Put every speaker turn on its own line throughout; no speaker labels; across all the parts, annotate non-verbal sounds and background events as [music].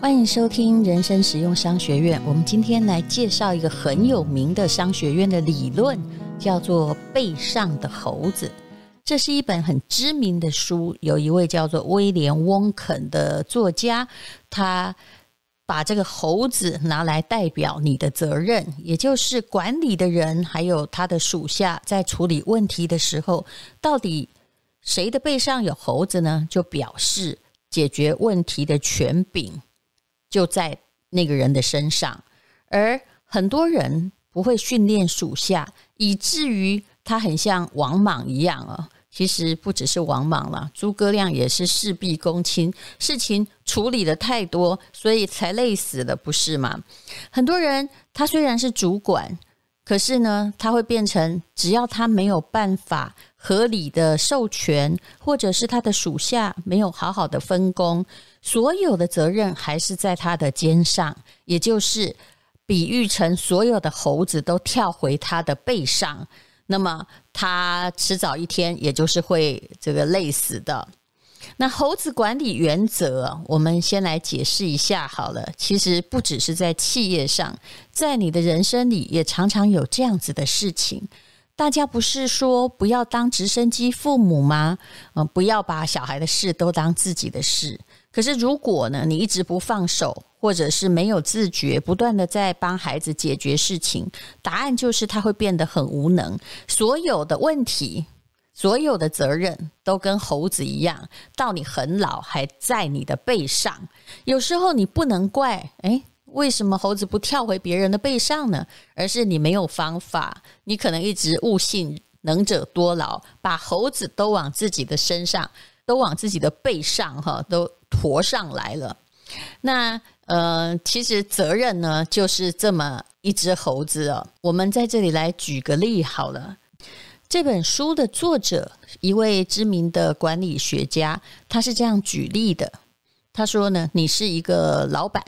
欢迎收听人生实用商学院。我们今天来介绍一个很有名的商学院的理论，叫做“背上的猴子”。这是一本很知名的书，有一位叫做威廉·翁肯的作家，他把这个猴子拿来代表你的责任，也就是管理的人还有他的属下在处理问题的时候，到底谁的背上有猴子呢？就表示解决问题的权柄。就在那个人的身上，而很多人不会训练属下，以至于他很像王莽一样啊。其实不只是王莽了，诸葛亮也是事必躬亲，事情处理的太多，所以才累死了，不是吗？很多人他虽然是主管。可是呢，他会变成，只要他没有办法合理的授权，或者是他的属下没有好好的分工，所有的责任还是在他的肩上，也就是比喻成所有的猴子都跳回他的背上，那么他迟早一天，也就是会这个累死的。那猴子管理原则，我们先来解释一下好了。其实不只是在企业上，在你的人生里也常常有这样子的事情。大家不是说不要当直升机父母吗？嗯，不要把小孩的事都当自己的事。可是如果呢，你一直不放手，或者是没有自觉，不断的在帮孩子解决事情，答案就是他会变得很无能，所有的问题。所有的责任都跟猴子一样，到你很老还在你的背上。有时候你不能怪，诶，为什么猴子不跳回别人的背上呢？而是你没有方法，你可能一直误信能者多劳，把猴子都往自己的身上，都往自己的背上，哈，都驮上来了。那呃，其实责任呢，就是这么一只猴子哦。我们在这里来举个例好了。这本书的作者，一位知名的管理学家，他是这样举例的。他说呢，你是一个老板，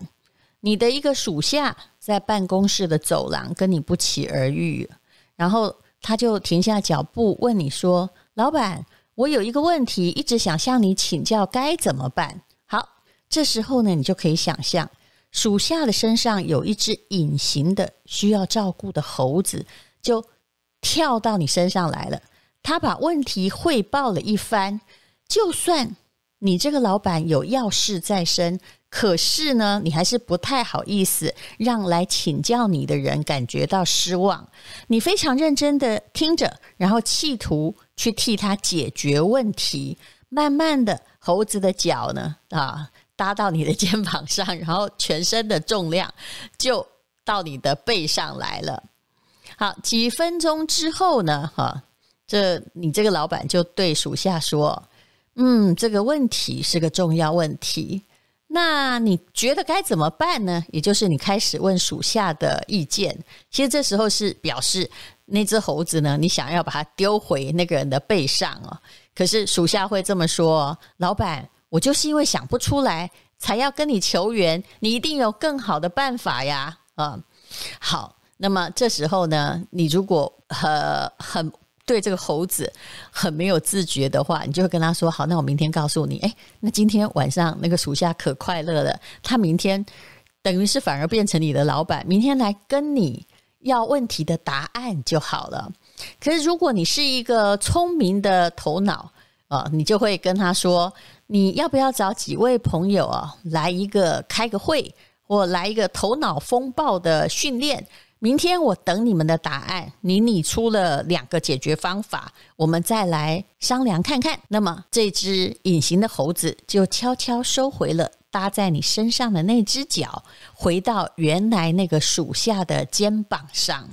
你的一个属下在办公室的走廊跟你不期而遇，然后他就停下脚步问你说：“老板，我有一个问题，一直想向你请教，该怎么办？”好，这时候呢，你就可以想象，属下的身上有一只隐形的需要照顾的猴子，就。跳到你身上来了，他把问题汇报了一番。就算你这个老板有要事在身，可是呢，你还是不太好意思让来请教你的人感觉到失望。你非常认真的听着，然后企图去替他解决问题。慢慢的，猴子的脚呢，啊，搭到你的肩膀上，然后全身的重量就到你的背上来了。好，几分钟之后呢，哈，这你这个老板就对属下说：“嗯，这个问题是个重要问题，那你觉得该怎么办呢？”也就是你开始问属下的意见。其实这时候是表示那只猴子呢，你想要把它丢回那个人的背上哦。可是属下会这么说：“老板，我就是因为想不出来，才要跟你求援，你一定有更好的办法呀。”啊，好。那么这时候呢，你如果很很对这个猴子很没有自觉的话，你就会跟他说：“好，那我明天告诉你。”诶，那今天晚上那个属下可快乐了，他明天等于是反而变成你的老板，明天来跟你要问题的答案就好了。可是如果你是一个聪明的头脑啊，你就会跟他说：“你要不要找几位朋友啊，来一个开个会，或来一个头脑风暴的训练？”明天我等你们的答案。你拟出了两个解决方法，我们再来商量看看。那么这只隐形的猴子就悄悄收回了搭在你身上的那只脚，回到原来那个属下的肩膀上。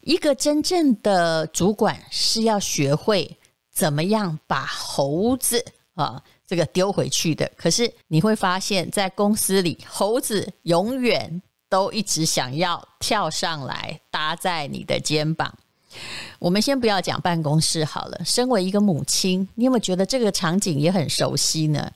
一个真正的主管是要学会怎么样把猴子啊这个丢回去的。可是你会发现在公司里，猴子永远。都一直想要跳上来搭在你的肩膀。我们先不要讲办公室好了。身为一个母亲，你有没有觉得这个场景也很熟悉呢？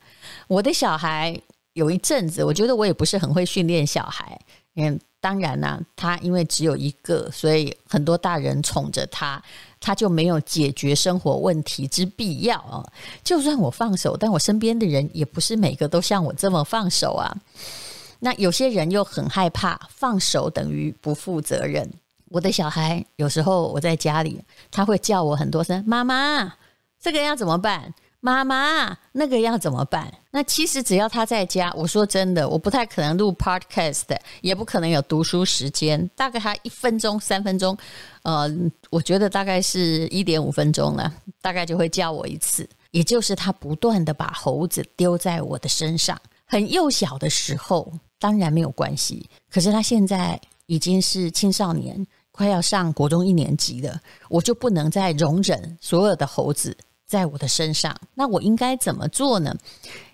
我的小孩有一阵子，我觉得我也不是很会训练小孩。嗯，当然呢、他因为只有一个，所以很多大人宠着他，他就没有解决生活问题之必要啊。就算我放手，但我身边的人也不是每个都像我这么放手啊。那有些人又很害怕放手等于不负责任。我的小孩有时候我在家里，他会叫我很多声“妈妈”，这个要怎么办？妈妈，那个要怎么办？那其实只要他在家，我说真的，我不太可能录 podcast，也不可能有读书时间。大概他一分钟、三分钟，呃，我觉得大概是一点五分钟了，大概就会叫我一次。也就是他不断的把猴子丢在我的身上。很幼小的时候，当然没有关系。可是他现在已经是青少年，快要上国中一年级了，我就不能再容忍所有的猴子。在我的身上，那我应该怎么做呢？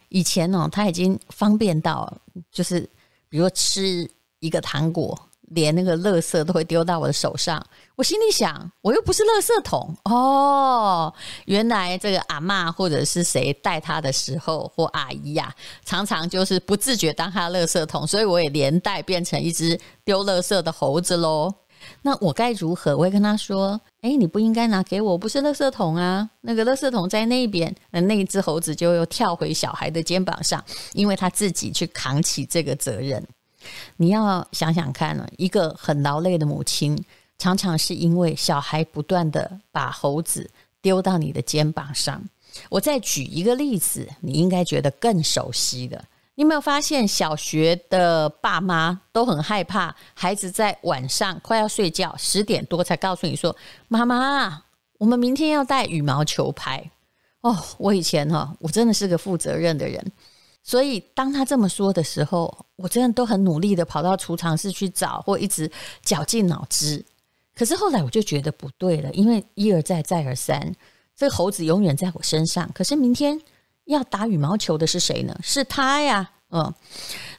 以前呢、哦，他已经方便到，就是比如吃一个糖果，连那个垃圾都会丢到我的手上。我心里想，我又不是垃圾桶哦。原来这个阿嬷或者是谁带他的时候，或阿姨呀、常常就是不自觉当他垃圾桶，所以我也连带变成一只丢垃圾的猴子喽。那我该如何？我会跟他说：“哎，你不应该拿给我，不是垃圾桶啊！那个垃圾桶在那边。”那那只猴子就又跳回小孩的肩膀上，因为他自己去扛起这个责任。你要想想看呢，一个很劳累的母亲，常常是因为小孩不断地把猴子丢到你的肩膀上。我再举一个例子，你应该觉得更熟悉的。你有没有发现，小学的爸妈都很害怕孩子在晚上快要睡觉十点多才告诉你说：“妈妈，我们明天要带羽毛球拍。”哦，我以前哈，我真的是个负责任的人，所以当他这么说的时候，我真的都很努力的跑到储藏室去找，或一直绞尽脑汁。可是后来我就觉得不对了，因为一而再，再而三，这猴子永远在我身上。可是明天。要打羽毛球的是谁呢？是他呀，嗯，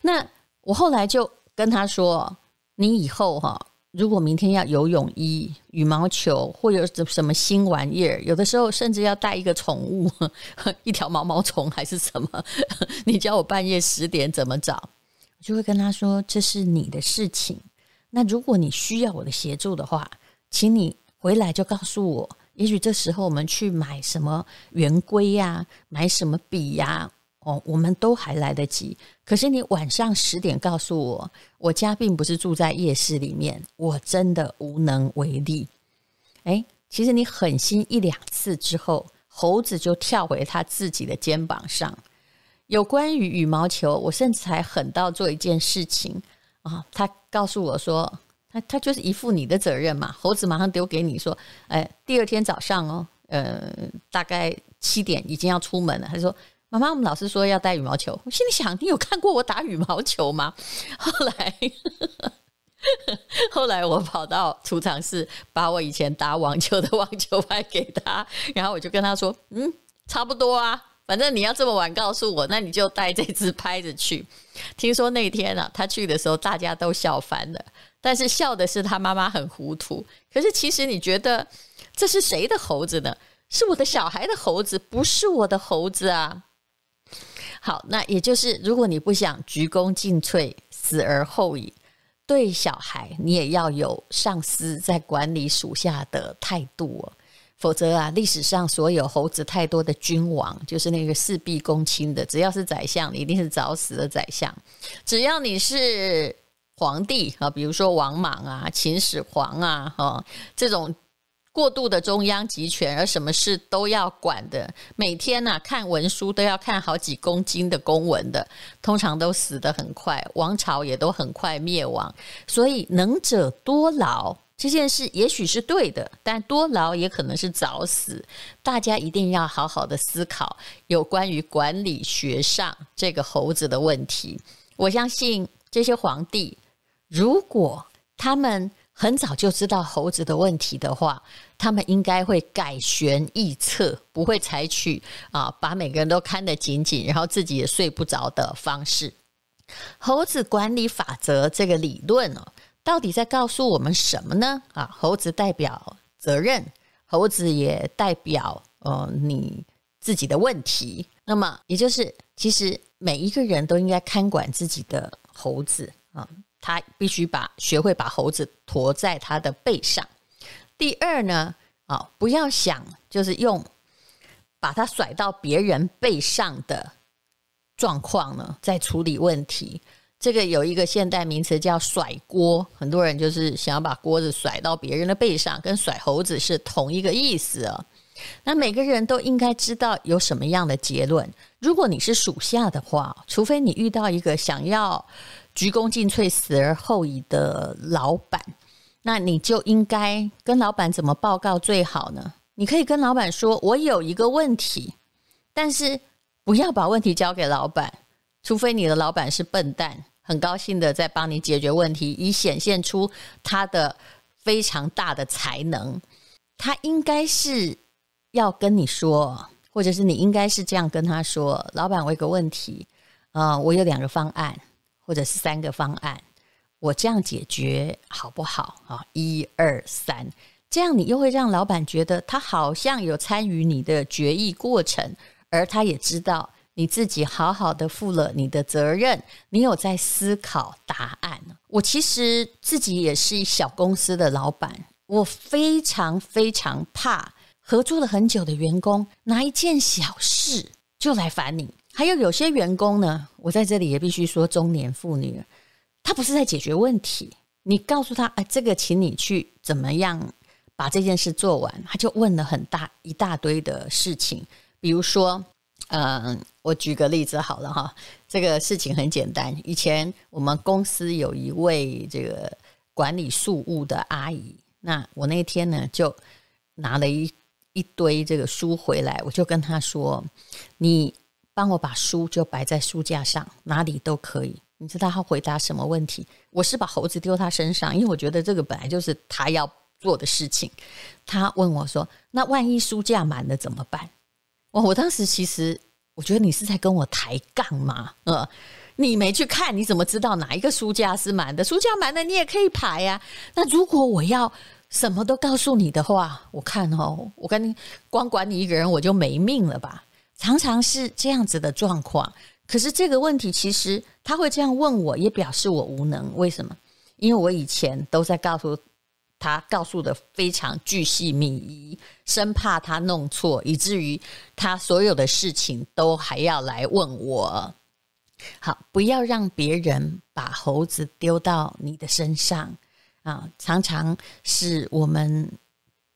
那我后来就跟他说：“你以后哈，如果明天要游泳衣、羽毛球或有什么新玩意儿，有的时候甚至要带一个宠物，[laughs] 一条毛毛虫还是什么，[laughs] 你叫我半夜十点怎么找？我就会跟他说：这是你的事情。那如果你需要我的协助的话，请你回来就告诉我。”也许这时候我们去买什么圆规呀，买什么笔呀，哦，我们都还来得及。可是你晚上十点告诉我，我家并不是住在夜市里面，我真的无能为力。诶，其实你狠心一两次之后，猴子就跳回他自己的肩膀上。有关于羽毛球，我甚至还狠到做一件事情啊，他告诉我说。他他就是一负你的责任嘛，猴子马上丢给你说，哎，第二天早上哦，呃，大概七点已经要出门了。他说：“妈妈，我们老师说要带羽毛球。”我心里想：“你有看过我打羽毛球吗？” [laughs] 后来，[laughs] 后来我跑到储藏室，把我以前打网球的网球拍给他，然后我就跟他说：“嗯，差不多啊，反正你要这么晚告诉我，那你就带这只拍子去。”听说那天啊，他去的时候大家都笑翻了。但是笑的是他妈妈很糊涂，可是其实你觉得这是谁的猴子呢？是我的小孩的猴子，不是我的猴子啊。好，那也就是如果你不想鞠躬尽瘁，死而后已，对小孩你也要有上司在管理属下的态度哦，否则啊，历史上所有猴子太多的君王，就是那个事必躬亲的，只要是宰相，你一定是早死的宰相。只要你是。皇帝啊，比如说王莽啊、秦始皇啊，哈，这种过度的中央集权，而什么事都要管的，每天呢、啊、看文书都要看好几公斤的公文的，通常都死得很快，王朝也都很快灭亡。所以能者多劳这件事也许是对的，但多劳也可能是早死。大家一定要好好的思考有关于管理学上这个猴子的问题。我相信这些皇帝。如果他们很早就知道猴子的问题的话，他们应该会改弦易辙，不会采取啊把每个人都看得紧紧，然后自己也睡不着的方式。猴子管理法则这个理论哦，到底在告诉我们什么呢？啊，猴子代表责任，猴子也代表呃你自己的问题。那么也就是，其实每一个人都应该看管自己的猴子啊。他必须把学会把猴子驮在他的背上。第二呢，啊，不要想就是用把它甩到别人背上的状况呢，在处理问题。这个有一个现代名词叫甩锅，很多人就是想要把锅子甩到别人的背上，跟甩猴子是同一个意思啊。那每个人都应该知道有什么样的结论。如果你是属下的话，除非你遇到一个想要鞠躬尽瘁、死而后已的老板，那你就应该跟老板怎么报告最好呢？你可以跟老板说：“我有一个问题。”但是不要把问题交给老板，除非你的老板是笨蛋，很高兴的在帮你解决问题，以显现出他的非常大的才能。他应该是要跟你说，或者是你应该是这样跟他说：“老板，我有个问题，啊、我有两个方案，或者是三个方案，我这样解决好不好？啊，一二三，这样你又会让老板觉得他好像有参与你的决议过程。”而他也知道你自己好好的负了你的责任，你有在思考答案。我其实自己也是一小公司的老板，我非常非常怕合作了很久的员工拿一件小事就来烦你。还有有些员工呢，我在这里也必须说，中年妇女，她不是在解决问题，你告诉她，哎，这个请你去怎么样把这件事做完，他就问了很大一大堆的事情。比如说，嗯，我举个例子好了哈，这个事情很简单。以前我们公司有一位这个管理庶务的阿姨，那我那天呢就拿了一一堆这个书回来，我就跟她说：“你帮我把书就摆在书架上，哪里都可以。”你知道他回答什么问题？我是把猴子丢他身上，因为我觉得这个本来就是他要做的事情。他问我说：“那万一书架满了怎么办？”我我当时其实我觉得你是在跟我抬杠嘛，呃，你没去看，你怎么知道哪一个书架是满的？书架满的你也可以排呀。那如果我要什么都告诉你的话，我看哦，我跟你光管你一个人我就没命了吧？常常是这样子的状况。可是这个问题其实他会这样问我，也表示我无能。为什么？因为我以前都在告诉。他告诉的非常巨细靡遗，生怕他弄错，以至于他所有的事情都还要来问我。好，不要让别人把猴子丢到你的身上啊！常常是我们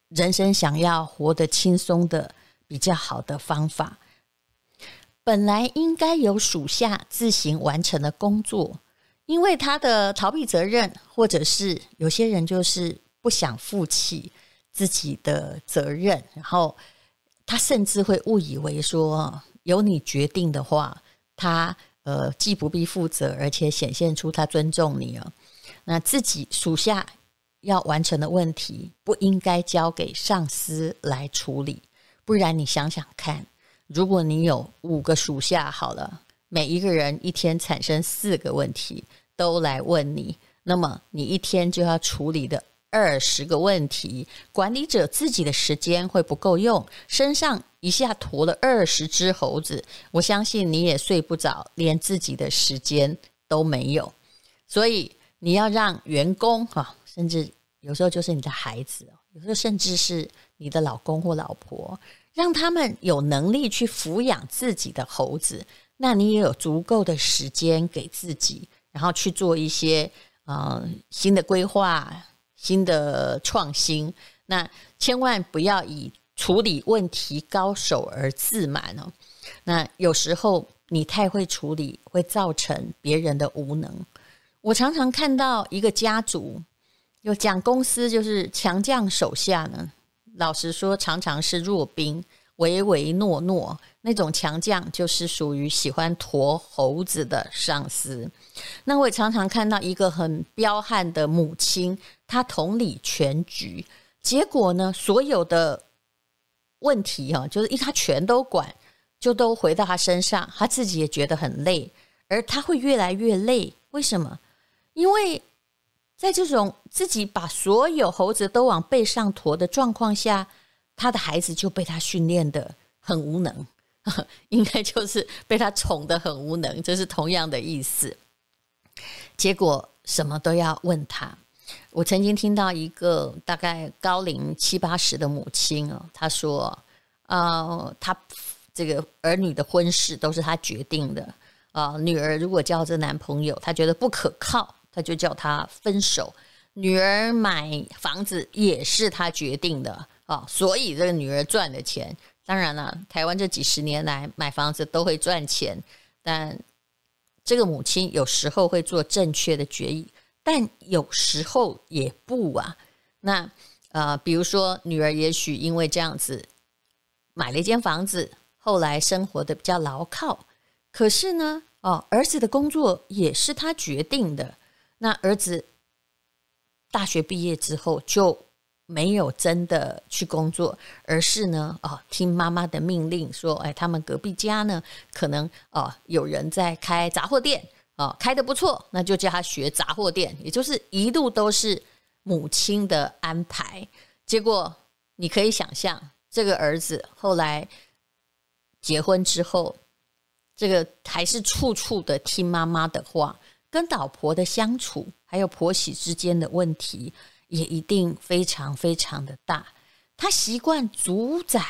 人生想要活得轻松的比较好的方法。本来应该由属下自行完成的工作，因为他的逃避责任，或者是有些人就是。不想负起自己的责任，然后他甚至会误以为说由你决定的话，他呃既不必负责，而且显现出他尊重你啊。那自己属下要完成的问题，不应该交给上司来处理。不然你想想看，如果你有五个属下，好了，每一个人一天产生四个问题都来问你，那么你一天就要处理的。二十个问题，管理者自己的时间会不够用，身上一下驮了二十只猴子，我相信你也睡不着，连自己的时间都没有。所以你要让员工哈，甚至有时候就是你的孩子，有时候甚至是你的老公或老婆，让他们有能力去抚养自己的猴子，那你也有足够的时间给自己，然后去做一些呃新的规划。新的创新，那千万不要以处理问题高手而自满哦。那有时候你太会处理，会造成别人的无能。我常常看到一个家族，有讲公司就是强将手下呢，老实说，常常是弱兵。唯唯诺诺那种强将，就是属于喜欢驮猴子的上司。那我也常常看到一个很彪悍的母亲，她统理全局，结果呢，所有的问题哈，就是一她全都管，就都回到她身上，她自己也觉得很累，而她会越来越累。为什么？因为在这种自己把所有猴子都往背上驮的状况下。他的孩子就被他训练得很无能，[laughs] 应该就是被他宠得很无能，这是同样的意思。结果什么都要问他。我曾经听到一个大概高龄七八十的母亲哦，她说：“呃，她这个儿女的婚事都是她决定的，啊、呃，女儿如果交这男朋友，她觉得不可靠，他就叫他分手。女儿买房子也是他决定的啊、所以这个女儿赚的钱，当然了，台湾这几十年来买房子都会赚钱，但这个母亲有时候会做正确的决议，但有时候也不啊。那呃，比如说女儿也许因为这样子买了一间房子，后来生活的比较牢靠。可是呢，哦，儿子的工作也是他决定的。那儿子大学毕业之后就没有真的去工作，而是呢，哦，听妈妈的命令说，哎，他们隔壁家呢，可能哦有人在开杂货店，哦，开的不错，那就叫他学杂货店，也就是一路都是母亲的安排。结果你可以想象，这个儿子后来结婚之后。这个还是处处的听妈妈的话，跟老婆的相处，还有婆媳之间的问题，也一定非常非常的大。他习惯主宰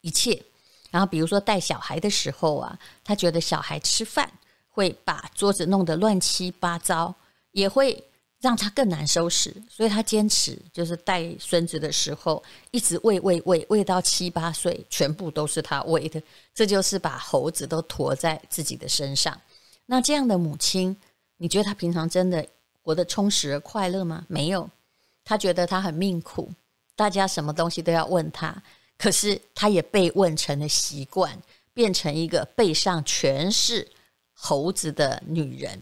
一切，然后比如说带小孩的时候啊，他觉得小孩吃饭会把桌子弄得乱七八糟，也会。让他更难收拾，所以他坚持就是带孙子的时候，一直喂喂喂喂到七八岁，全部都是他喂的。这就是把猴子都驮在自己的身上。那这样的母亲，你觉得他平常真的活得充实而快乐吗？没有，他觉得他很命苦，大家什么东西都要问他，可是他也被问成了习惯，变成一个背上全是猴子的女人。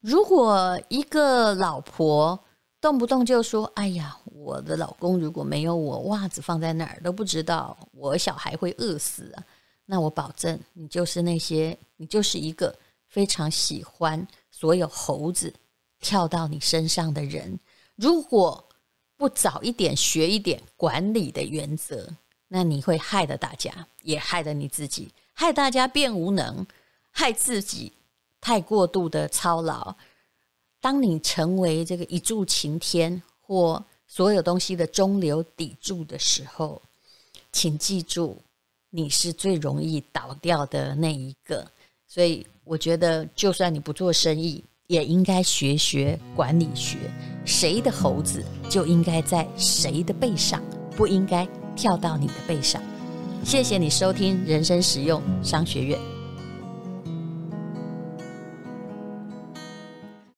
如果一个老婆动不动就说：“哎呀，我的老公如果没有我，袜子放在哪儿都不知道，我小孩会饿死啊！”那我保证，你就是那些，你就是一个非常喜欢所有猴子跳到你身上的人。如果不早一点学一点管理的原则，那你会害了大家，也害了你自己，害大家变无能，害自己。太过度的操劳，当你成为这个一柱擎天或所有东西的中流砥柱的时候，请记住，你是最容易倒掉的那一个。所以，我觉得，就算你不做生意，也应该学学管理学。谁的猴子就应该在谁的背上，不应该跳到你的背上。谢谢你收听人生实用商学院。